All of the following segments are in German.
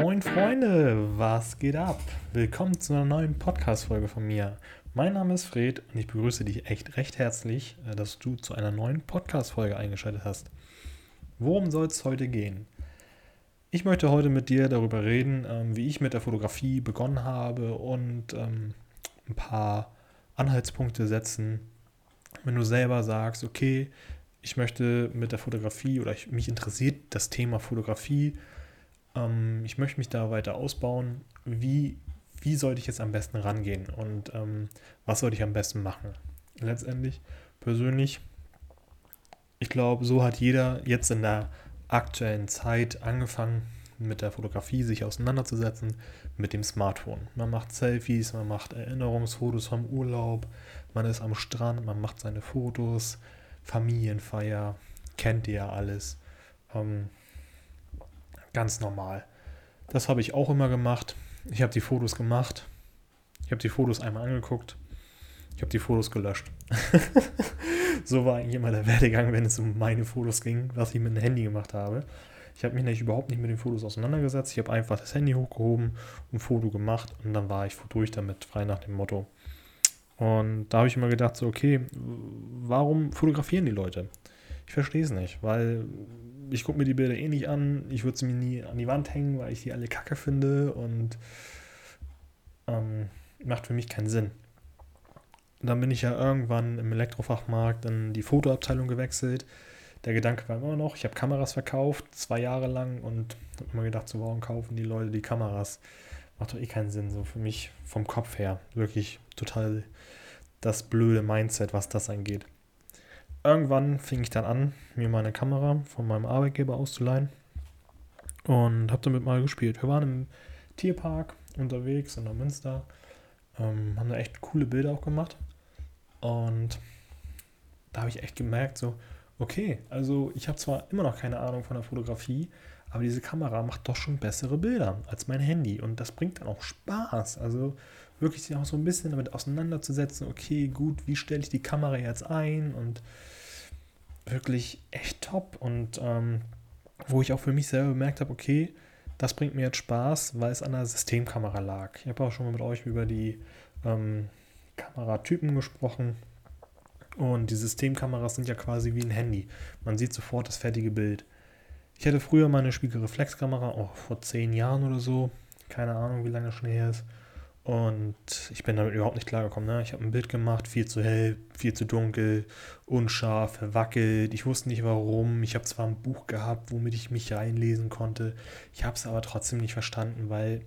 Moin Freunde, was geht ab? Willkommen zu einer neuen Podcast-Folge von mir. Mein Name ist Fred und ich begrüße dich echt recht herzlich, äh, dass du zu einer neuen Podcast-Folge eingeschaltet hast. Worum soll es heute gehen? Ich möchte heute mit dir darüber reden, ähm, wie ich mit der Fotografie begonnen habe und ähm, ein paar Anhaltspunkte setzen, wenn du selber sagst, okay, ich möchte mit der Fotografie oder ich, mich interessiert das Thema Fotografie, ähm, ich möchte mich da weiter ausbauen, wie, wie sollte ich jetzt am besten rangehen und ähm, was sollte ich am besten machen? Letztendlich, persönlich, ich glaube, so hat jeder jetzt in der aktuellen Zeit angefangen, mit der Fotografie sich auseinanderzusetzen, mit dem Smartphone. Man macht Selfies, man macht Erinnerungsfotos vom Urlaub, man ist am Strand, man macht seine Fotos, Familienfeier, kennt ihr ja alles. Ähm, ganz normal. Das habe ich auch immer gemacht. Ich habe die Fotos gemacht. Ich habe die Fotos einmal angeguckt. Ich habe die Fotos gelöscht. so war eigentlich immer der Werdegang, wenn es um meine Fotos ging, was ich mit dem Handy gemacht habe. Ich habe mich nämlich überhaupt nicht mit den Fotos auseinandergesetzt. Ich habe einfach das Handy hochgehoben, ein Foto gemacht und dann war ich durch damit, frei nach dem Motto. Und da habe ich immer gedacht, so, okay, warum fotografieren die Leute? Ich verstehe es nicht, weil ich gucke mir die Bilder eh nicht an. Ich würde sie mir nie an die Wand hängen, weil ich die alle kacke finde und ähm, macht für mich keinen Sinn. dann bin ich ja irgendwann im Elektrofachmarkt in die Fotoabteilung gewechselt. Der Gedanke war immer noch, ich habe Kameras verkauft, zwei Jahre lang und habe immer gedacht, so warum kaufen die Leute die Kameras? Macht doch eh keinen Sinn, so für mich vom Kopf her. Wirklich total das blöde Mindset, was das angeht. Irgendwann fing ich dann an, mir meine Kamera von meinem Arbeitgeber auszuleihen und habe damit mal gespielt. Wir waren im Tierpark unterwegs in der Münster, ähm, haben da echt coole Bilder auch gemacht und da habe ich echt gemerkt, so, okay, also ich habe zwar immer noch keine Ahnung von der Fotografie, aber diese Kamera macht doch schon bessere Bilder als mein Handy und das bringt dann auch Spaß. Also wirklich sich auch so ein bisschen damit auseinanderzusetzen, okay, gut, wie stelle ich die Kamera jetzt ein und wirklich echt top und ähm, wo ich auch für mich selber bemerkt habe, okay, das bringt mir jetzt Spaß, weil es an der Systemkamera lag. Ich habe auch schon mal mit euch über die ähm, Kameratypen gesprochen und die Systemkameras sind ja quasi wie ein Handy. Man sieht sofort das fertige Bild. Ich hatte früher meine Spiegelreflexkamera, auch oh, vor zehn Jahren oder so. Keine Ahnung, wie lange schon her ist. Und ich bin damit überhaupt nicht klargekommen. Ne? Ich habe ein Bild gemacht, viel zu hell, viel zu dunkel, unscharf, verwackelt. Ich wusste nicht warum. Ich habe zwar ein Buch gehabt, womit ich mich reinlesen konnte. Ich habe es aber trotzdem nicht verstanden, weil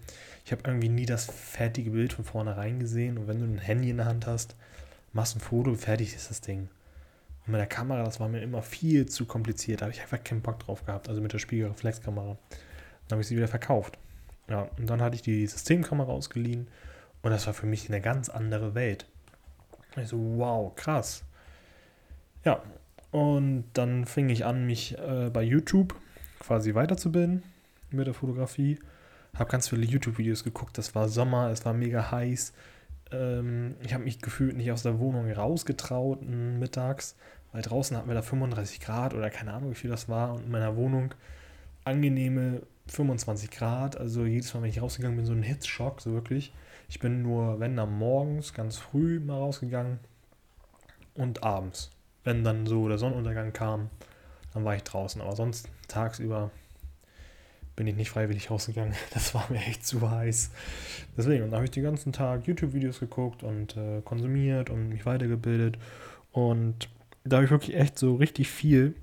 ich habe irgendwie nie das fertige Bild von vornherein gesehen. Und wenn du ein Handy in der Hand hast, machst ein Foto, fertig ist das Ding. Und mit der Kamera, das war mir immer viel zu kompliziert. Da habe ich einfach keinen Bock drauf gehabt. Also mit der Spiegelreflexkamera. Dann habe ich sie wieder verkauft. Ja, und dann hatte ich die Systemkamera ausgeliehen. Und das war für mich eine ganz andere Welt. Ich so, wow, krass. Ja, und dann fing ich an, mich äh, bei YouTube quasi weiterzubilden mit der Fotografie. Habe ganz viele YouTube-Videos geguckt. Das war Sommer, es war mega heiß. Ähm, ich habe mich gefühlt nicht aus der Wohnung rausgetraut mittags, weil draußen hatten wir da 35 Grad oder keine Ahnung, wie viel das war. Und in meiner Wohnung angenehme 25 Grad. Also jedes Mal, wenn ich rausgegangen bin, so ein Hitzschock, so wirklich. Ich bin nur, wenn dann morgens, ganz früh mal rausgegangen und abends. Wenn dann so der Sonnenuntergang kam, dann war ich draußen. Aber sonst tagsüber bin ich nicht freiwillig rausgegangen. Das war mir echt zu heiß. Deswegen, und da habe ich den ganzen Tag YouTube-Videos geguckt und äh, konsumiert und mich weitergebildet. Und da habe ich wirklich echt so richtig viel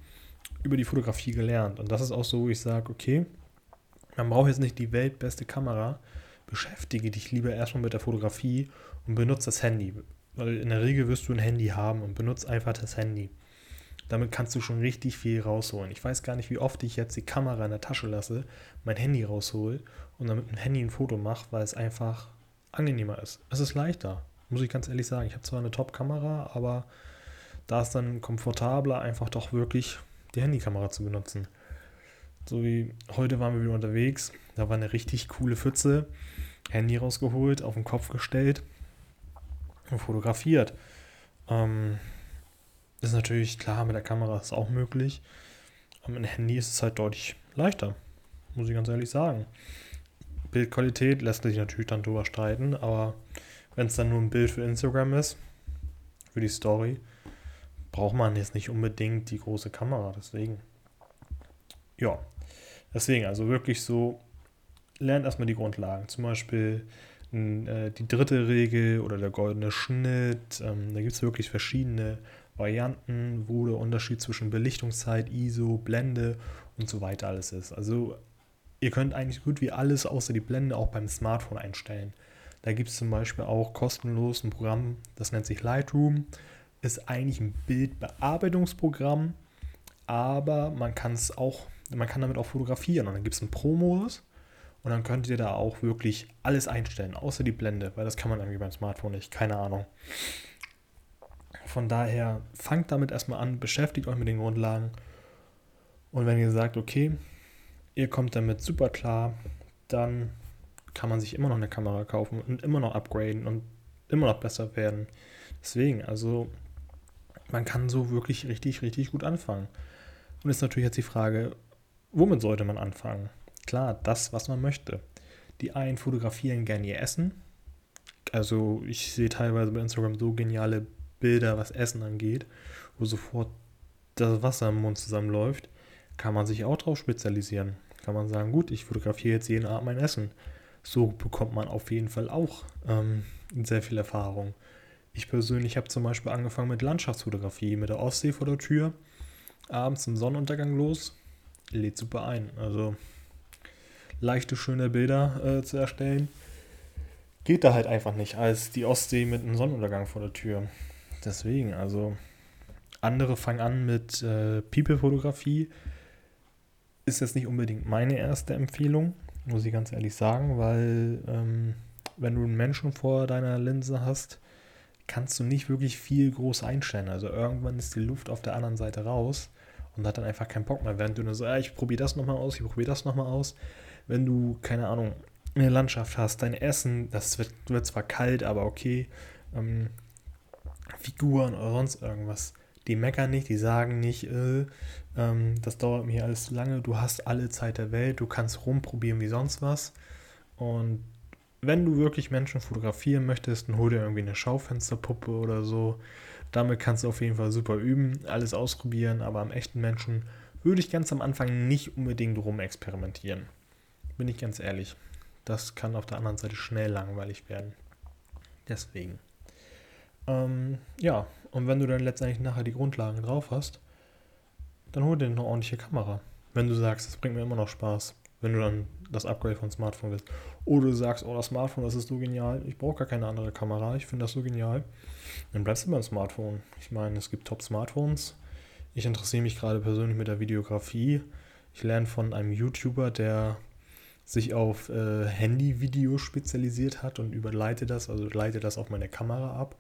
über die Fotografie gelernt. Und das ist auch so, wo ich sage, okay, man braucht jetzt nicht die weltbeste Kamera. Beschäftige dich lieber erstmal mit der Fotografie und benutze das Handy. Weil in der Regel wirst du ein Handy haben und benutze einfach das Handy. Damit kannst du schon richtig viel rausholen. Ich weiß gar nicht, wie oft ich jetzt die Kamera in der Tasche lasse, mein Handy raushol und dann mit dem Handy ein Foto mache, weil es einfach angenehmer ist. Es ist leichter, muss ich ganz ehrlich sagen. Ich habe zwar eine Top-Kamera, aber da ist dann komfortabler, einfach doch wirklich die Handykamera zu benutzen. So wie heute waren wir wieder unterwegs, da war eine richtig coole Pfütze, Handy rausgeholt, auf den Kopf gestellt und fotografiert. Ähm, ist natürlich klar, mit der Kamera ist es auch möglich. Aber mit dem Handy ist es halt deutlich leichter, muss ich ganz ehrlich sagen. Bildqualität lässt sich natürlich dann drüber streiten, aber wenn es dann nur ein Bild für Instagram ist, für die Story, braucht man jetzt nicht unbedingt die große Kamera. Deswegen, ja, deswegen, also wirklich so, lernt erstmal die Grundlagen. Zum Beispiel äh, die dritte Regel oder der goldene Schnitt. Ähm, da gibt es wirklich verschiedene Varianten, wo der Unterschied zwischen Belichtungszeit, ISO, Blende und so weiter alles ist. Also ihr könnt eigentlich gut wie alles außer die Blende auch beim Smartphone einstellen. Da gibt es zum Beispiel auch kostenlos ein Programm, das nennt sich Lightroom. Ist eigentlich ein Bildbearbeitungsprogramm, aber man kann es auch, man kann damit auch fotografieren. Und dann gibt es einen Pro-Modus und dann könnt ihr da auch wirklich alles einstellen, außer die Blende, weil das kann man irgendwie beim Smartphone nicht, keine Ahnung. Von daher fangt damit erstmal an, beschäftigt euch mit den Grundlagen. Und wenn ihr sagt, okay, ihr kommt damit super klar, dann kann man sich immer noch eine Kamera kaufen und immer noch upgraden und immer noch besser werden. Deswegen, also man kann so wirklich richtig, richtig gut anfangen. Und ist natürlich jetzt die Frage, womit sollte man anfangen? Klar, das, was man möchte. Die einen fotografieren gerne ihr Essen. Also ich sehe teilweise bei Instagram so geniale Bilder, was Essen angeht, wo sofort das Wasser im Mund zusammenläuft, kann man sich auch drauf spezialisieren. Kann man sagen, gut, ich fotografiere jetzt jeden Abend mein Essen. So bekommt man auf jeden Fall auch ähm, sehr viel Erfahrung. Ich persönlich habe zum Beispiel angefangen mit Landschaftsfotografie, mit der Ostsee vor der Tür, abends im Sonnenuntergang los, lädt super ein. Also leichte, schöne Bilder äh, zu erstellen, geht da halt einfach nicht, als die Ostsee mit einem Sonnenuntergang vor der Tür. Deswegen, also andere fangen an mit äh, People-Fotografie. Ist jetzt nicht unbedingt meine erste Empfehlung, muss ich ganz ehrlich sagen, weil ähm, wenn du einen Menschen vor deiner Linse hast, kannst du nicht wirklich viel groß einstellen. Also irgendwann ist die Luft auf der anderen Seite raus und hat dann einfach keinen Bock mehr. Während du nur so, ja, ich probiere das nochmal aus, ich probiere das nochmal aus. Wenn du, keine Ahnung, eine Landschaft hast, dein Essen, das wird, wird zwar kalt, aber okay. Ähm, Figuren oder sonst irgendwas. Die meckern nicht, die sagen nicht, äh, ähm, das dauert mir alles zu lange, du hast alle Zeit der Welt, du kannst rumprobieren wie sonst was. Und wenn du wirklich Menschen fotografieren möchtest, dann hol dir irgendwie eine Schaufensterpuppe oder so. Damit kannst du auf jeden Fall super üben, alles ausprobieren, aber am echten Menschen würde ich ganz am Anfang nicht unbedingt rumexperimentieren. Bin ich ganz ehrlich. Das kann auf der anderen Seite schnell langweilig werden. Deswegen. Ähm, ja, und wenn du dann letztendlich nachher die Grundlagen drauf hast, dann hol dir eine ordentliche Kamera. Wenn du sagst, das bringt mir immer noch Spaß, wenn du dann das Upgrade von Smartphone willst. Oder du sagst, oh, das Smartphone, das ist so genial, ich brauche gar keine andere Kamera, ich finde das so genial. Dann bleibst du beim Smartphone. Ich meine, es gibt Top-Smartphones. Ich interessiere mich gerade persönlich mit der Videografie. Ich lerne von einem YouTuber, der sich auf äh, Handy-Video spezialisiert hat und überleite das, also leite das auf meine Kamera ab.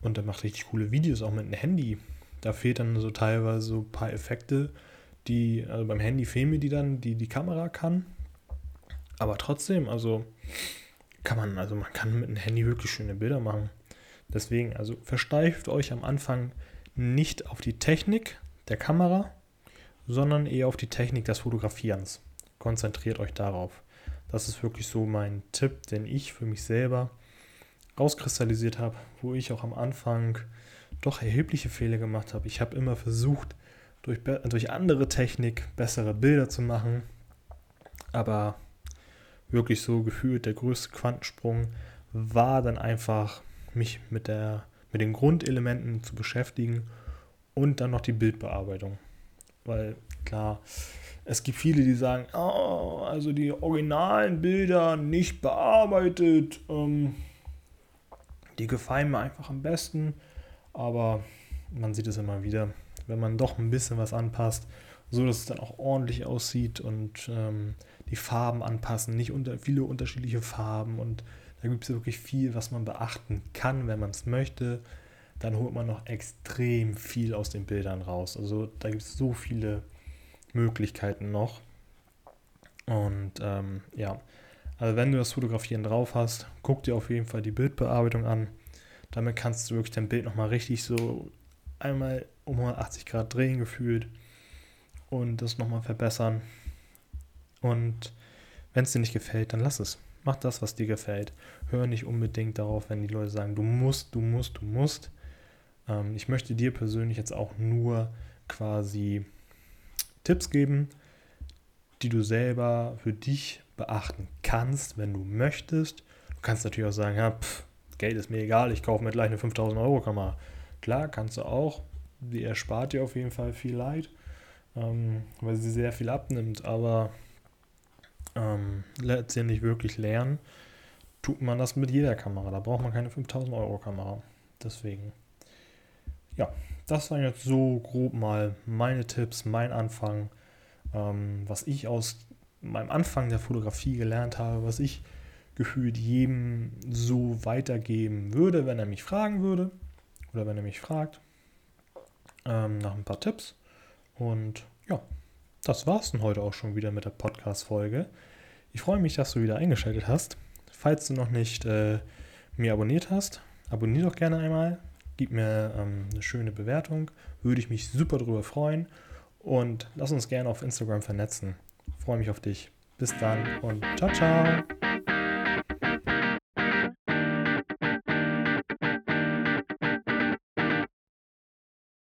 Und der macht richtig coole Videos auch mit einem Handy. Da fehlt dann so teilweise so ein paar Effekte, die, also beim Handy fehlen mir die dann, die die Kamera kann. Aber trotzdem, also kann man, also man kann mit einem Handy wirklich schöne Bilder machen. Deswegen, also versteift euch am Anfang nicht auf die Technik der Kamera, sondern eher auf die Technik des Fotografierens. Konzentriert euch darauf. Das ist wirklich so mein Tipp, den ich für mich selber rauskristallisiert habe, wo ich auch am Anfang doch erhebliche Fehler gemacht habe. Ich habe immer versucht, durch, durch andere Technik bessere Bilder zu machen, aber wirklich so gefühlt der größte Quantensprung war dann einfach, mich mit, der, mit den Grundelementen zu beschäftigen und dann noch die Bildbearbeitung. Weil klar, es gibt viele, die sagen, oh, also die originalen Bilder nicht bearbeitet. Ähm, die gefallen mir einfach am besten, aber man sieht es immer wieder, wenn man doch ein bisschen was anpasst, so dass es dann auch ordentlich aussieht und ähm, die Farben anpassen, nicht unter, viele unterschiedliche Farben und da gibt es wirklich viel, was man beachten kann, wenn man es möchte. Dann holt man noch extrem viel aus den Bildern raus. Also da gibt es so viele Möglichkeiten noch. Und ähm, ja, also wenn du das Fotografieren drauf hast, guck dir auf jeden Fall die Bildbearbeitung an. Damit kannst du wirklich dein Bild nochmal richtig so einmal um 180 Grad drehen gefühlt und das nochmal verbessern. Und Wenn es dir nicht gefällt, dann lass es. Mach das, was dir gefällt. Hör nicht unbedingt darauf, wenn die Leute sagen, du musst, du musst, du musst. Ähm, ich möchte dir persönlich jetzt auch nur quasi Tipps geben, die du selber für dich beachten kannst, wenn du möchtest. Du kannst natürlich auch sagen, ja, pff, Geld ist mir egal, ich kaufe mir gleich eine 5000 Euro Kamera. Klar, kannst du auch. Die erspart dir auf jeden Fall viel Leid, ähm, weil sie sehr viel abnimmt, aber ähm, letztendlich wirklich lernen, tut man das mit jeder Kamera. Da braucht man keine 5000 Euro Kamera. Deswegen, ja, das waren jetzt so grob mal meine Tipps, mein Anfang, ähm, was ich aus meinem Anfang der Fotografie gelernt habe, was ich gefühlt jedem so weitergeben würde, wenn er mich fragen würde oder wenn er mich fragt ähm, nach ein paar Tipps. Und ja, das war es dann heute auch schon wieder mit der Podcast-Folge. Ich freue mich, dass du wieder eingeschaltet hast. Falls du noch nicht äh, mir abonniert hast, abonniere doch gerne einmal. Gib mir ähm, eine schöne Bewertung. Würde ich mich super drüber freuen. Und lass uns gerne auf Instagram vernetzen. freue mich auf dich. Bis dann und ciao, ciao.